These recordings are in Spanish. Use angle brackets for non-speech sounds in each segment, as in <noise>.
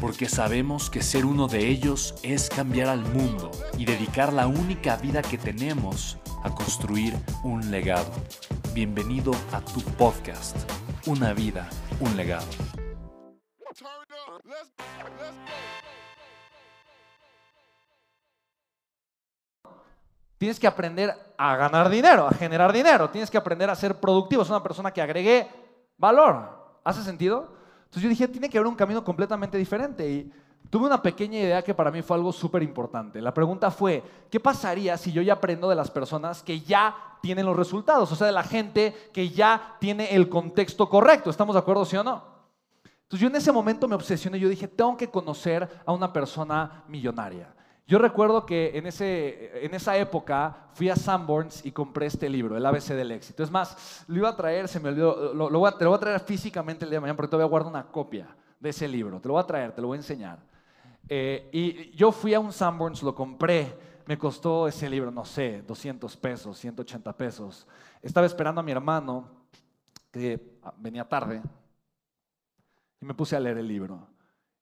porque sabemos que ser uno de ellos es cambiar al mundo y dedicar la única vida que tenemos a construir un legado. Bienvenido a tu podcast, Una vida, un legado. Tienes que aprender a ganar dinero, a generar dinero. Tienes que aprender a ser productivo. Es una persona que agregue valor. ¿Hace sentido? Entonces yo dije, tiene que haber un camino completamente diferente. Y tuve una pequeña idea que para mí fue algo súper importante. La pregunta fue, ¿qué pasaría si yo ya aprendo de las personas que ya tienen los resultados? O sea, de la gente que ya tiene el contexto correcto. ¿Estamos de acuerdo, sí o no? Entonces yo en ese momento me obsesioné yo dije, tengo que conocer a una persona millonaria. Yo recuerdo que en, ese, en esa época fui a Sanborns y compré este libro, El ABC del éxito. Es más, lo iba a traer, se me olvidó, lo, voy a, te lo voy a traer físicamente el día de mañana porque todavía guardo una copia de ese libro. Te lo voy a traer, te lo voy a enseñar. Eh, y yo fui a un Sanborns, lo compré, me costó ese libro, no sé, 200 pesos, 180 pesos. Estaba esperando a mi hermano, que venía tarde, y me puse a leer el libro.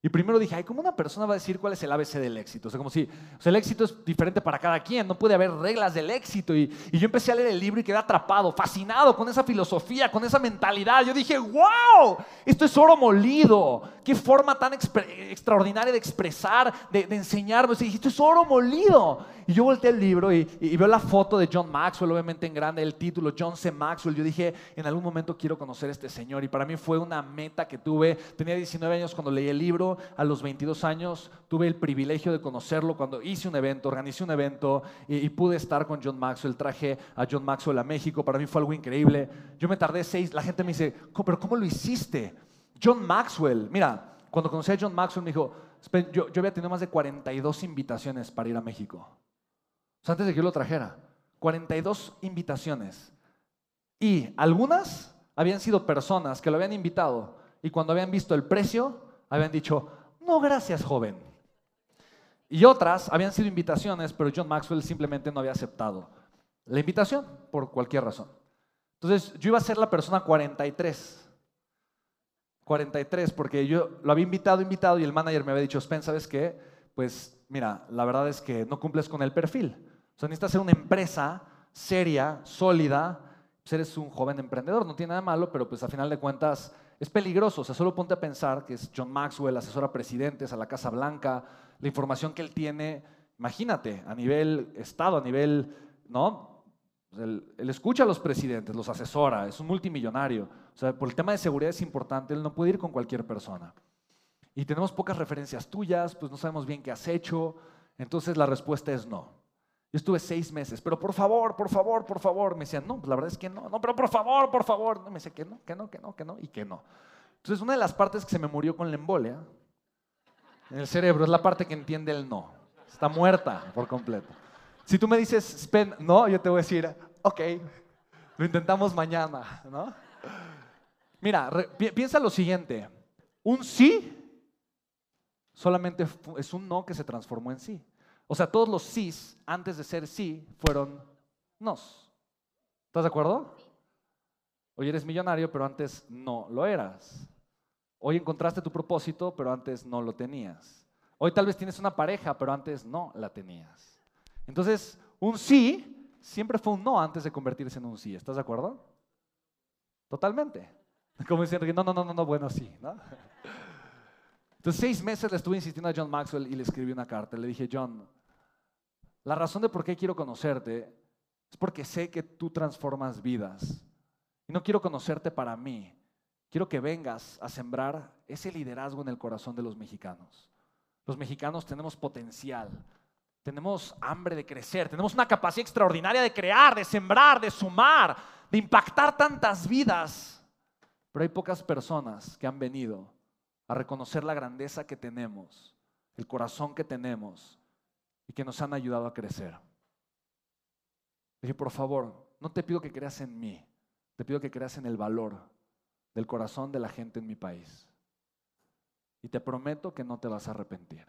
Y primero dije, ay, ¿cómo una persona va a decir cuál es el ABC del éxito? O sea, como si o sea, el éxito es diferente para cada quien, no puede haber reglas del éxito. Y, y, yo empecé a leer el libro y quedé atrapado, fascinado con esa filosofía, con esa mentalidad. Yo dije, wow, esto es oro molido. Qué forma tan extraordinaria de expresar, de, de. O dije, esto es oro molido. Y yo volteé el libro y, veo la foto de John Maxwell, obviamente en grande, el título, John C. Maxwell. Yo dije, en algún momento quiero conocer a este señor. Y para mí fue una meta que tuve. Tenía 19 años cuando leí el libro. A los 22 años tuve el privilegio de conocerlo cuando hice un evento, organicé un evento y, pude estar con John Maxwell. Traje a John Maxwell a México. Para mí fue algo increíble. Yo me tardé seis. La gente me dice, pero ¿cómo lo hiciste? John Maxwell. Mira, cuando conocí a John Maxwell me dijo, yo, yo había tenido más de 42 invitaciones para ir a México antes de que yo lo trajera, 42 invitaciones. Y algunas habían sido personas que lo habían invitado y cuando habían visto el precio, habían dicho, no, gracias, joven. Y otras habían sido invitaciones, pero John Maxwell simplemente no había aceptado la invitación por cualquier razón. Entonces yo iba a ser la persona 43. 43, porque yo lo había invitado, invitado, y el manager me había dicho, Spen, ¿sabes qué? Pues mira, la verdad es que no cumples con el perfil. O sea, necesitas ser una empresa seria, sólida. Pues eres un joven emprendedor, no tiene nada malo, pero pues a final de cuentas es peligroso. O sea, solo ponte a pensar que es John Maxwell, asesora presidentes a la Casa Blanca, la información que él tiene, imagínate, a nivel Estado, a nivel, ¿no? Pues, él, él, escucha a los presidentes, los asesora, es un multimillonario. O sea, por el tema de seguridad es importante, él no puede ir con cualquier persona. Y tenemos pocas referencias tuyas, pues no sabemos bien qué has hecho. Entonces la respuesta es no. Yo estuve seis meses, pero por favor, por favor, por favor. Me decían, no, pues la verdad es que no, no, pero por favor, por favor. Me decía que no, que no, que no, que no y que no. Entonces, una de las partes que se me murió con la embolia en el cerebro es la parte que entiende el no. Está muerta por completo. Si tú me dices, Spen, no, yo te voy a decir, ok, lo intentamos mañana, ¿no? Mira, piensa lo siguiente. Un sí solamente es un no que se transformó en sí. O sea, todos los sís, antes de ser sí, fueron nos. ¿Estás de acuerdo? Hoy eres millonario, pero antes no lo eras. Hoy encontraste tu propósito, pero antes no lo tenías. Hoy tal vez tienes una pareja, pero antes no la tenías. Entonces, un sí siempre fue un no antes de convertirse en un sí. ¿Estás de acuerdo? Totalmente. <laughs> Como diciendo, no, no, no, no, no, bueno, sí. ¿no? Entonces, seis meses le estuve insistiendo a John Maxwell y le escribí una carta. Le dije, John, La razón de por qué quiero conocerte es porque sé que tú transformas vidas. Y no quiero conocerte para mí. Quiero que vengas a sembrar ese liderazgo en el corazón de los mexicanos. Los mexicanos tenemos potencial, tenemos hambre de crecer, tenemos una capacidad extraordinaria de crear, de sembrar, de sumar, de impactar tantas vidas. Pero hay pocas personas que han venido a reconocer la grandeza que tenemos, el corazón que tenemos y que nos han ayudado a crecer. Dije, por favor, no te pido que creas en mí, te pido que creas en el valor del corazón de la gente en mi país. Y te prometo que no te vas a arrepentir.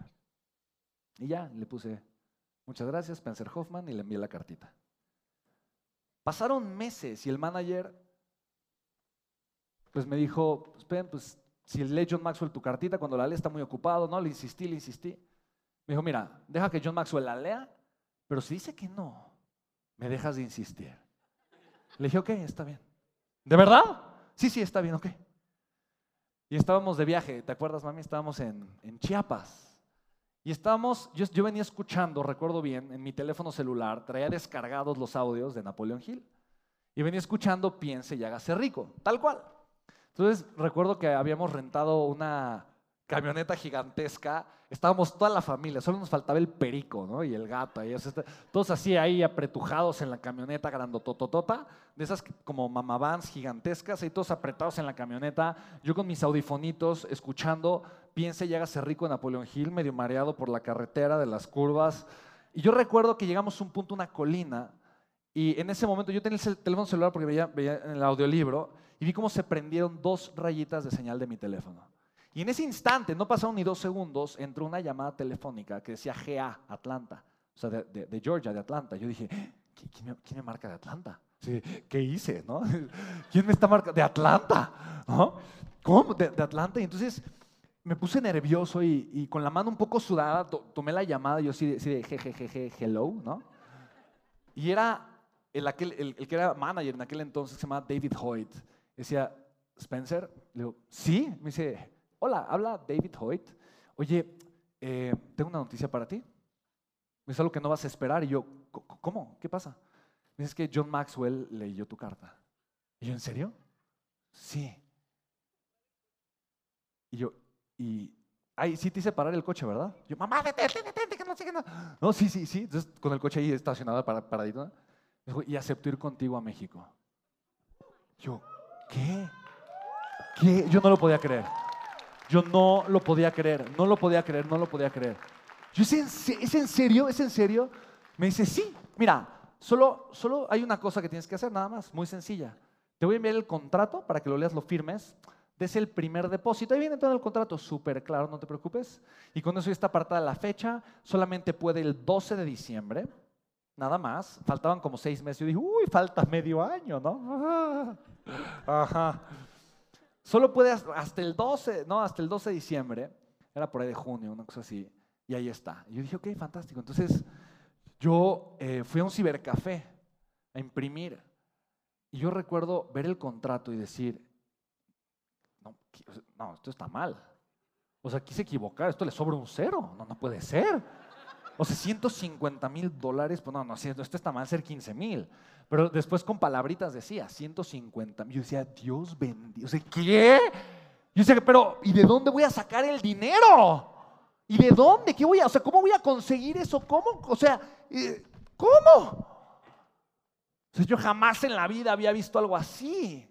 Y ya, le puse, muchas gracias, Spencer Hoffman, y le envié la cartita. Pasaron meses y el manager, pues me dijo, pues, pues si lee John Maxwell tu cartita, cuando la lee está muy ocupado, ¿no? Le insistí, le insistí. Me dijo, mira, deja que John Maxwell la lea, pero si dice que no, me dejas de insistir. Le dije, ok, está bien. ¿De verdad? Sí, sí, está bien, ok. Y estábamos de viaje, ¿te acuerdas, mami? Estábamos en, Chiapas. Y estábamos, yo, yo, venía escuchando, recuerdo bien, en mi teléfono celular, traía descargados los audios de Napoleón Hill. Y venía escuchando Piense y hágase rico, tal cual. Entonces recuerdo que habíamos rentado una camioneta gigantesca Estábamos toda la familia, solo nos faltaba el perico, ¿no? Y el gato, y todos así ahí apretujados en la camioneta grandotototota, de esas como mamavans gigantescas, ahí todos apretados en la camioneta, yo con mis audifonitos escuchando, piense y hágase rico Napoleón Hill, medio mareado por la carretera de las curvas. Y yo recuerdo que llegamos a un punto, una colina, y en ese momento yo tenía el teléfono celular porque veía, veía en el audiolibro, y vi cómo se prendieron dos rayitas de señal de mi teléfono. Y en ese instante, no pasaron ni dos segundos, entró una llamada telefónica que decía GA, Atlanta, o sea, de, Georgia, de Atlanta. Yo dije, ¿quién me, marca de Atlanta? ¿Qué hice? ¿no? <laughs> ¿Quién me está marcando? ¿De Atlanta? ¿Cómo? ¿De, Atlanta? Y entonces me puse nervioso y, con la mano un poco sudada tomé la llamada y yo sí, de jejejeje, hello, ¿no? Y era el, aquel, el, que era manager en aquel entonces, se llamaba David Hoyt. Decía, Spencer, le digo, sí, me dice, Hola, habla David Hoyt. Oye, eh, tengo una noticia para ti. Es algo que no vas a esperar. Y yo, ¿cómo? ¿Qué pasa? Me dices que John Maxwell leyó tu carta. Y yo, ¿en serio? Sí. Y yo, y ahí sí te hice parar el coche, ¿verdad? Yo, mamá, detente, detente, que no sé qué no. No, sí, sí, sí. Entonces, con el coche ahí estacionado para, paradito. Dijo, y acepto ir contigo a México. Yo, ¿qué? ¿Qué? Yo no lo podía creer. Yo no lo podía creer, no lo podía creer, no lo podía creer. Yo, ¿es en, serio? ¿Es en serio? Me dice, sí, mira, solo, solo hay una cosa que tienes que hacer, nada más, muy sencilla. Te voy a enviar el contrato para que lo leas, lo firmes, des el primer depósito. Ahí viene todo el contrato, súper claro, no te preocupes. Y con eso ya está apartada la fecha, solamente puede el 12 de diciembre, nada más. Faltaban como seis meses. Yo dije, uy, falta medio año, ¿no? Ajá. Solo puede hasta el 12, no, hasta el 12 de diciembre. Era por ahí de junio, una cosa así. Y ahí está. Y yo dije, ok, fantástico. Entonces, yo eh, fui a un cibercafé a imprimir. Y yo recuerdo ver el contrato y decir, no, no, esto está mal. O sea, quise equivocar, esto le sobra un cero. No, no puede ser. O sea, 150 mil dólares, pues no, no, esto está mal ser 15 mil. Pero después con palabritas decía 150 mil. Yo decía, Dios bendiga. O sea, ¿qué? Yo decía, pero ¿y de dónde voy a sacar el dinero? ¿Y de dónde? ¿Qué voy a, o sea, cómo voy a conseguir eso? ¿Cómo? O sea, eh, ¿cómo? Yo jamás en la vida había visto algo así.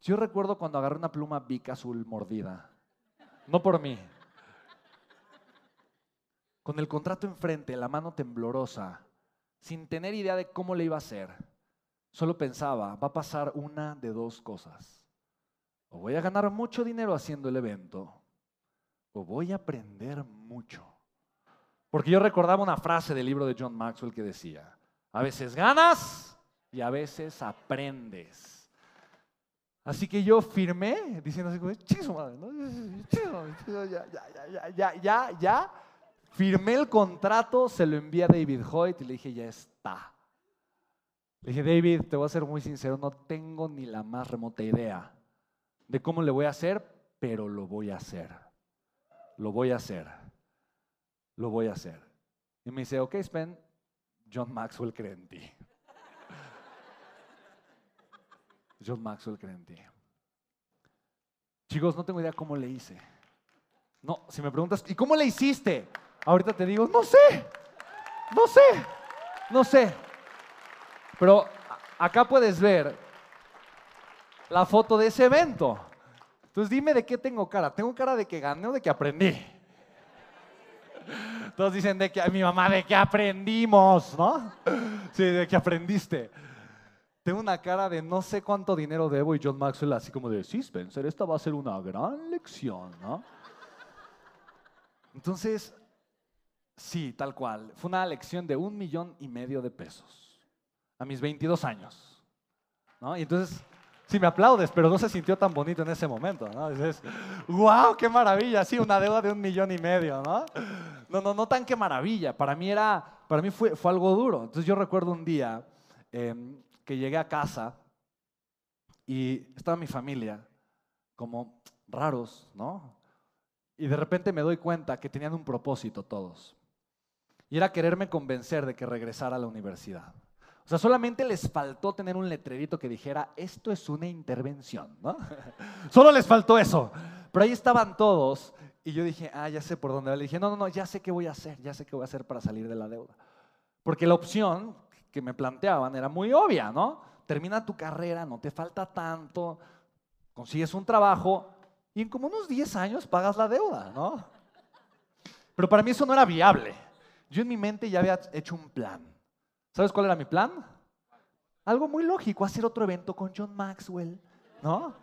Yo recuerdo cuando agarré una pluma Bic azul mordida. No por mí. Con el contrato enfrente, la mano temblorosa, sin tener idea de cómo le iba a hacer, solo pensaba, va a pasar una de dos cosas. O voy a ganar mucho dinero haciendo el evento, o voy a aprender mucho. Porque yo recordaba una frase del libro de John Maxwell que decía, a veces ganas y a veces aprendes. Así que yo firmé diciendo así, madre, ¿no? <laughs> ya, ya, ya, ya, ya, ya Firmé el contrato, se lo envié a David Hoyt y le dije, ya está. Le dije, David, te voy a ser muy sincero, no tengo ni la más remota idea de cómo le voy a hacer, pero lo voy a hacer. Lo voy a hacer. Lo voy a hacer. Y me dice, ok, Spen, John Maxwell cree en ti. <laughs> John Maxwell cree en ti. Chicos, no tengo idea cómo le hice. No, si me preguntas, ¿y cómo le hiciste? Ahorita te digo, no sé, no sé, no sé. Pero acá puedes ver la foto de ese evento. Entonces dime de qué tengo cara. ¿Tengo cara de que gané o de que aprendí? Todos dicen de que, mi mamá, de que aprendimos, ¿no? Sí, de que aprendiste. Tengo una cara de no sé cuánto dinero debo y John Maxwell así como de, sí, Spencer, esta va a ser una gran lección, ¿no? Entonces, sí, tal cual. Fue una lección de un millón y medio de pesos a mis 22 años, ¿no? Y entonces Sí, me aplaudes, pero no se sintió tan bonito en ese momento, ¿no? Dices, wow, qué maravilla, sí, una deuda de un millón y medio, ¿no? No, no, no tan qué maravilla. Para mí era, para mí fue, fue algo duro. Entonces yo recuerdo un día em, que llegué a casa y estaba mi familia como raros, ¿no? Y de repente me doy cuenta que tenían un propósito todos. Y era quererme convencer de que regresara a la universidad. O sea, solamente les faltó tener un letrerito que dijera, esto es una intervención, ¿no? <laughs> Solo les faltó eso. Pero ahí estaban todos y yo dije, ah, ya sé por dónde. Le dije, no, no, no, ya sé qué voy a hacer, ya sé qué voy a hacer para salir de la deuda. Porque la opción que me planteaban era muy obvia, ¿no? Termina tu carrera, no te falta tanto, consigues un trabajo y en como unos 10 años pagas la deuda, ¿no? Pero para mí eso no era viable. Yo en mi mente ya había hecho un plan. ¿Sabes cuál era mi plan? Algo muy lógico, hacer otro evento con John Maxwell. ¿No?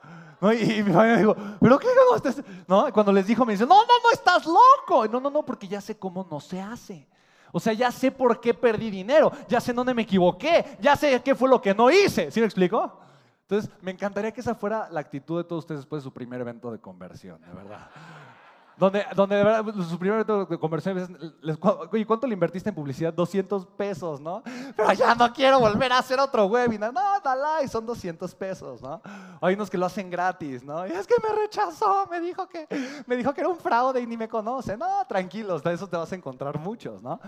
Y, mi familia me dijo, ¿pero qué ganaste? ¿No? cuando les dijo, me dice, no, no, no, estás loco. No, no, no, porque ya sé cómo no se hace. O sea, ya sé por qué perdí dinero, ya sé dónde me equivoqué, ya sé qué fue lo que no hice. ¿Sí me explico? Entonces, me encantaría que esa fuera la actitud de todos ustedes después de su primer evento de conversión, de verdad. Donde, donde de verdad, su primer evento de conversión, ¿y cuánto le invertiste en publicidad? 200 pesos, ¿no? Pero ya no quiero volver a hacer otro webinar. No, dale, son 200 pesos, ¿no? Hay unos que lo hacen gratis, ¿no? Y es que me rechazó, me dijo que, me dijo que era un fraude y ni me conoce. No, tranquilos, de eso te vas a encontrar muchos, ¿no?